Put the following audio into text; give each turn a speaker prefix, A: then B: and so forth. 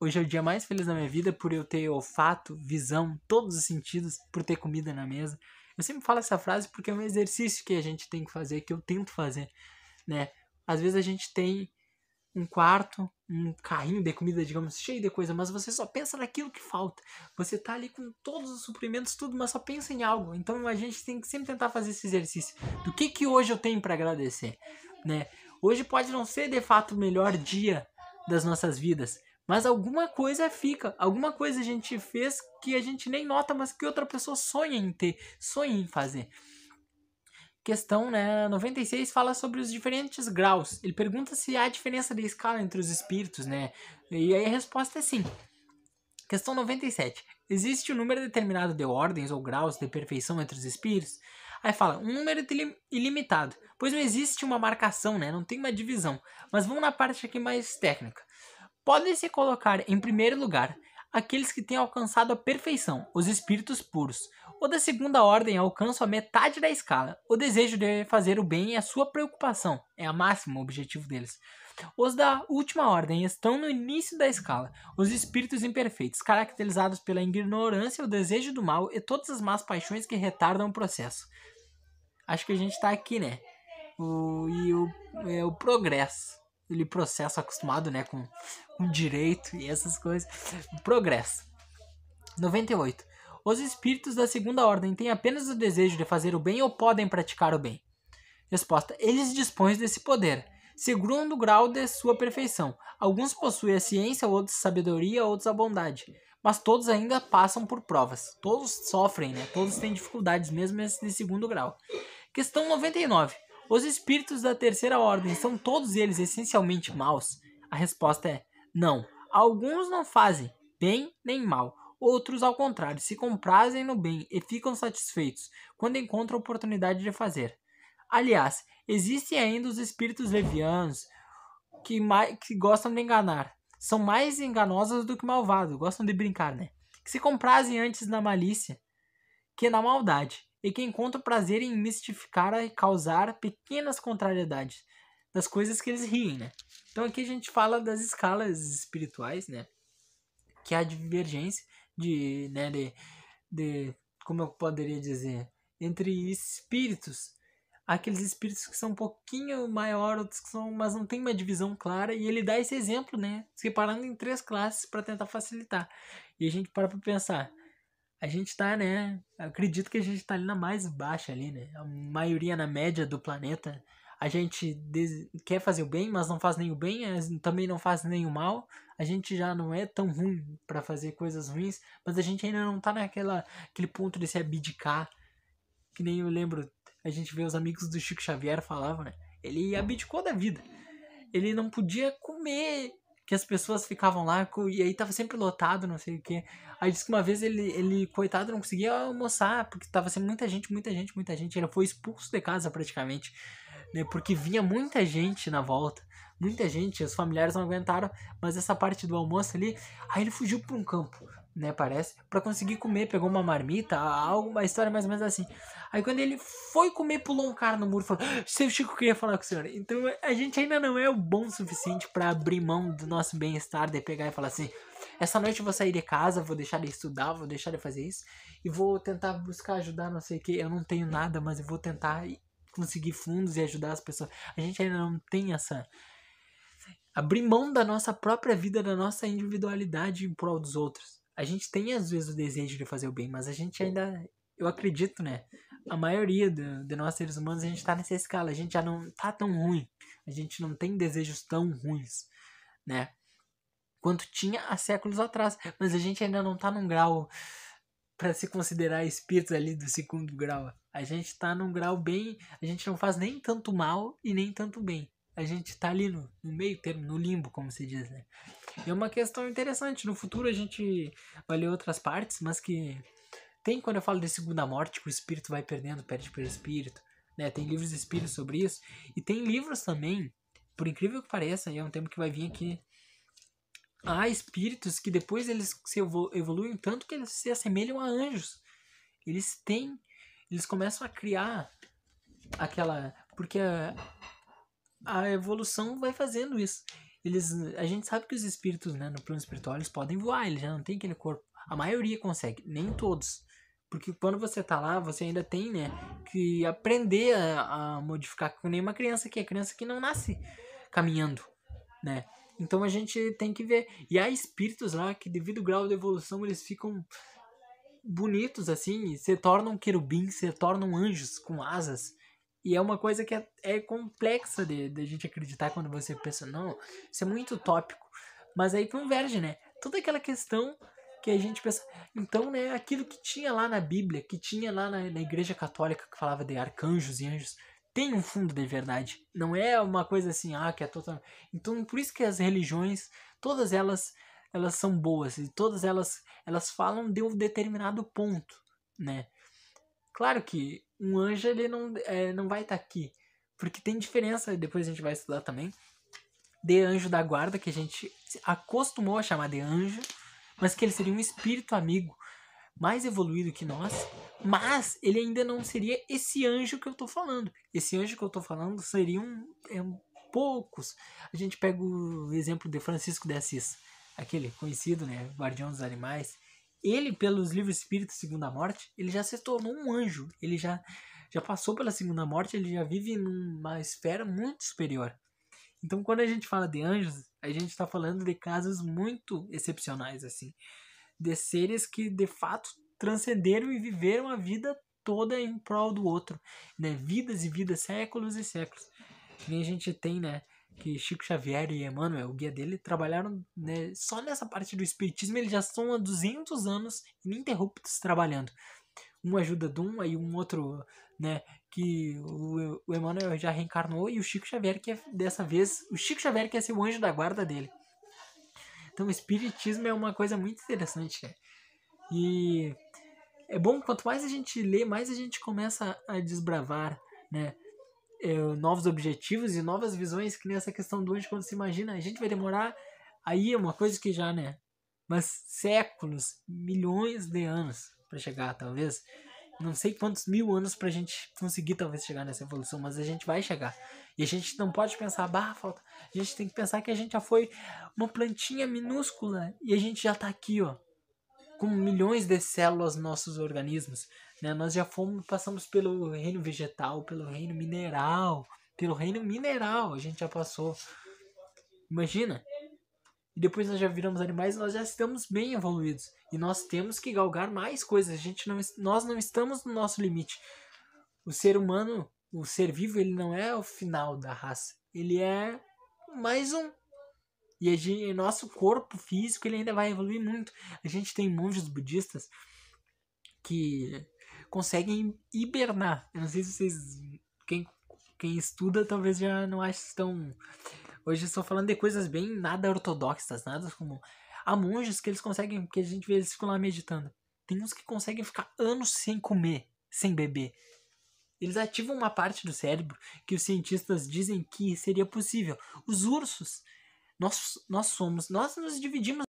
A: Hoje é o dia mais feliz da minha vida por eu ter olfato, visão, todos os sentidos, por ter comida na mesa. Eu sempre falo essa frase porque é um exercício que a gente tem que fazer, que eu tento fazer, né? Às vezes a gente tem um quarto, um carrinho de comida, digamos, cheio de coisa, mas você só pensa naquilo que falta. Você tá ali com todos os suprimentos, tudo, mas só pensa em algo. Então a gente tem que sempre tentar fazer esse exercício. Do que que hoje eu tenho para agradecer, né? Hoje pode não ser de fato o melhor dia das nossas vidas, mas alguma coisa fica, alguma coisa a gente fez que a gente nem nota, mas que outra pessoa sonha em ter, sonha em fazer questão né, 96 fala sobre os diferentes graus. Ele pergunta se há diferença de escala entre os espíritos, né? E aí a resposta é sim. Questão 97. Existe um número determinado de ordens ou graus de perfeição entre os espíritos? Aí fala, um número ilimitado, pois não existe uma marcação, né? Não tem uma divisão. Mas vamos na parte aqui mais técnica. Podem-se colocar em primeiro lugar aqueles que têm alcançado a perfeição, os espíritos puros. O da segunda ordem alcançam a metade da escala. O desejo de fazer o bem é a sua preocupação, é a máxima objetivo deles. Os da última ordem estão no início da escala, os espíritos imperfeitos, caracterizados pela ignorância, o desejo do mal e todas as más paixões que retardam o processo. Acho que a gente está aqui, né? O, e o, é, o progresso. Ele processo acostumado, né, com, com direito e essas coisas. Progresso. 98. Os espíritos da segunda ordem têm apenas o desejo de fazer o bem ou podem praticar o bem? Resposta: Eles dispõem desse poder, segundo o grau de sua perfeição. Alguns possuem a ciência, outros sabedoria, outros a bondade. Mas todos ainda passam por provas. Todos sofrem, né? Todos têm dificuldades, mesmo esse de segundo grau. Questão 99. Os espíritos da terceira ordem são todos eles essencialmente maus? A resposta é não. Alguns não fazem bem nem mal. Outros, ao contrário, se comprazem no bem e ficam satisfeitos quando encontram oportunidade de fazer. Aliás, existem ainda os espíritos levianos que, que gostam de enganar. São mais enganosos do que malvados, gostam de brincar, né? Que se comprazem antes na malícia que na maldade, e que encontram prazer em mistificar e causar pequenas contrariedades das coisas que eles riem, né? Então aqui a gente fala das escalas espirituais, né? Que há divergência de, né, de, de, como eu poderia dizer, entre espíritos. Aqueles espíritos que são um pouquinho maior, outros que são, mas não tem uma divisão clara. E ele dá esse exemplo, né? Separando em três classes para tentar facilitar. E a gente para para pensar. A gente tá, né? Acredito que a gente tá ali na mais baixa ali, né? A maioria na média do planeta. A gente quer fazer o bem, mas não faz nem o bem, também não faz nem o mal a gente já não é tão ruim para fazer coisas ruins, mas a gente ainda não tá naquela aquele ponto de se abdicar. Que nem eu lembro, a gente vê os amigos do Chico Xavier falavam, né? Ele abdicou da vida. Ele não podia comer, que as pessoas ficavam lá e aí tava sempre lotado, não sei o que. Aí disse que uma vez ele, ele coitado, não conseguia almoçar, porque tava sempre muita gente, muita gente, muita gente. Ele foi expulso de casa praticamente, né? Porque vinha muita gente na volta muita gente, os familiares não aguentaram, mas essa parte do almoço ali, aí ele fugiu para um campo, né, parece, para conseguir comer, pegou uma marmita, algo, uma história mais ou menos assim. Aí quando ele foi comer, pulou um cara no muro e falou: "Seu Chico queria falar com o senhor". Então a gente ainda não é o bom o suficiente para abrir mão do nosso bem-estar, de pegar e falar assim: "Essa noite eu vou sair de casa, vou deixar de estudar, vou deixar de fazer isso e vou tentar buscar ajudar, não sei o que. Eu não tenho nada, mas eu vou tentar conseguir fundos e ajudar as pessoas". A gente ainda não tem essa abrir mão da nossa própria vida, da nossa individualidade em prol dos outros. A gente tem às vezes o desejo de fazer o bem, mas a gente ainda, eu acredito, né? A maioria de, de nós seres humanos, a gente tá nessa escala, a gente já não tá tão ruim, a gente não tem desejos tão ruins, né? Quanto tinha há séculos atrás, mas a gente ainda não tá num grau para se considerar espíritos ali do segundo grau. A gente tá num grau bem, a gente não faz nem tanto mal e nem tanto bem a gente está ali no, no, meio termo, no limbo, como se diz, né? É uma questão interessante. No futuro a gente vai ler outras partes, mas que tem quando eu falo de segunda morte, que o espírito vai perdendo, perde pelo espírito, né? Tem livros de espírito sobre isso. E tem livros também, por incrível que pareça, e é um tema que vai vir aqui. Há espíritos que depois eles se evoluem tanto que eles se assemelham a anjos. Eles têm, eles começam a criar aquela, porque a, a evolução vai fazendo isso. Eles a gente sabe que os espíritos, né, no plano espiritual, eles podem voar, eles já não tem aquele corpo. A maioria consegue, nem todos. Porque quando você tá lá, você ainda tem, né, que aprender a, a modificar com nenhuma criança que é criança que não nasce caminhando, né? Então a gente tem que ver. E há espíritos lá que, devido ao grau de evolução, eles ficam bonitos assim, se tornam querubins, se tornam anjos com asas. E é uma coisa que é, é complexa de, de gente acreditar quando você pensa, não, isso é muito utópico. Mas aí converge, né? Toda aquela questão que a gente pensa. Então, né, aquilo que tinha lá na Bíblia, que tinha lá na, na Igreja Católica, que falava de arcanjos e anjos, tem um fundo de verdade. Não é uma coisa assim, ah, que é total. Então, por isso que as religiões, todas elas, elas são boas e todas elas, elas falam de um determinado ponto, né? Claro que um anjo ele não, é, não vai estar tá aqui, porque tem diferença. Depois a gente vai estudar também de anjo da guarda que a gente acostumou a chamar de anjo, mas que ele seria um espírito amigo mais evoluído que nós, mas ele ainda não seria esse anjo que eu tô falando. Esse anjo que eu tô falando seriam é, poucos. A gente pega o exemplo de Francisco de Assis, aquele conhecido, né, guardião dos animais. Ele, pelos livros Espírito Segunda Morte, ele já se tornou um anjo. Ele já, já passou pela Segunda Morte, ele já vive numa esfera muito superior. Então, quando a gente fala de anjos, a gente está falando de casos muito excepcionais, assim de seres que de fato transcenderam e viveram a vida toda em prol do outro, né? Vidas e vidas, séculos e séculos. E a gente tem, né? Que Chico Xavier e Emmanuel, o guia dele, trabalharam né, só nessa parte do espiritismo. Eles já estão há 200 anos ininterruptos trabalhando. Um ajuda de um, aí um outro, né? Que o, o Emmanuel já reencarnou e o Chico Xavier, que é, dessa vez, o Chico Xavier quer ser o anjo da guarda dele. Então, o espiritismo é uma coisa muito interessante, cara. E é bom, quanto mais a gente lê, mais a gente começa a desbravar, né? É, novos objetivos e novas visões, que nessa questão do anjo, quando se imagina, a gente vai demorar aí é uma coisa que já, né? Mas séculos, milhões de anos para chegar, talvez. Não sei quantos mil anos pra gente conseguir, talvez, chegar nessa evolução, mas a gente vai chegar. E a gente não pode pensar, bah, falta. A gente tem que pensar que a gente já foi uma plantinha minúscula e a gente já tá aqui, ó. Com milhões de células nos nossos organismos. Né? Nós já fomos, passamos pelo reino vegetal, pelo reino mineral. Pelo reino mineral a gente já passou. Imagina. E depois nós já viramos animais nós já estamos bem evoluídos. E nós temos que galgar mais coisas. A gente não, nós não estamos no nosso limite. O ser humano o ser vivo ele não é o final da raça. Ele é mais um. E gente, nosso corpo físico ele ainda vai evoluir muito. A gente tem monges budistas que conseguem hibernar. Eu não sei se vocês. Quem, quem estuda talvez já não ache tão. Hoje estou falando de coisas bem nada ortodoxas, nada como. Há monges que eles conseguem, que a gente vê eles ficam lá meditando. Tem uns que conseguem ficar anos sem comer, sem beber. Eles ativam uma parte do cérebro que os cientistas dizem que seria possível. Os ursos, nós, nós somos, nós nos dividimos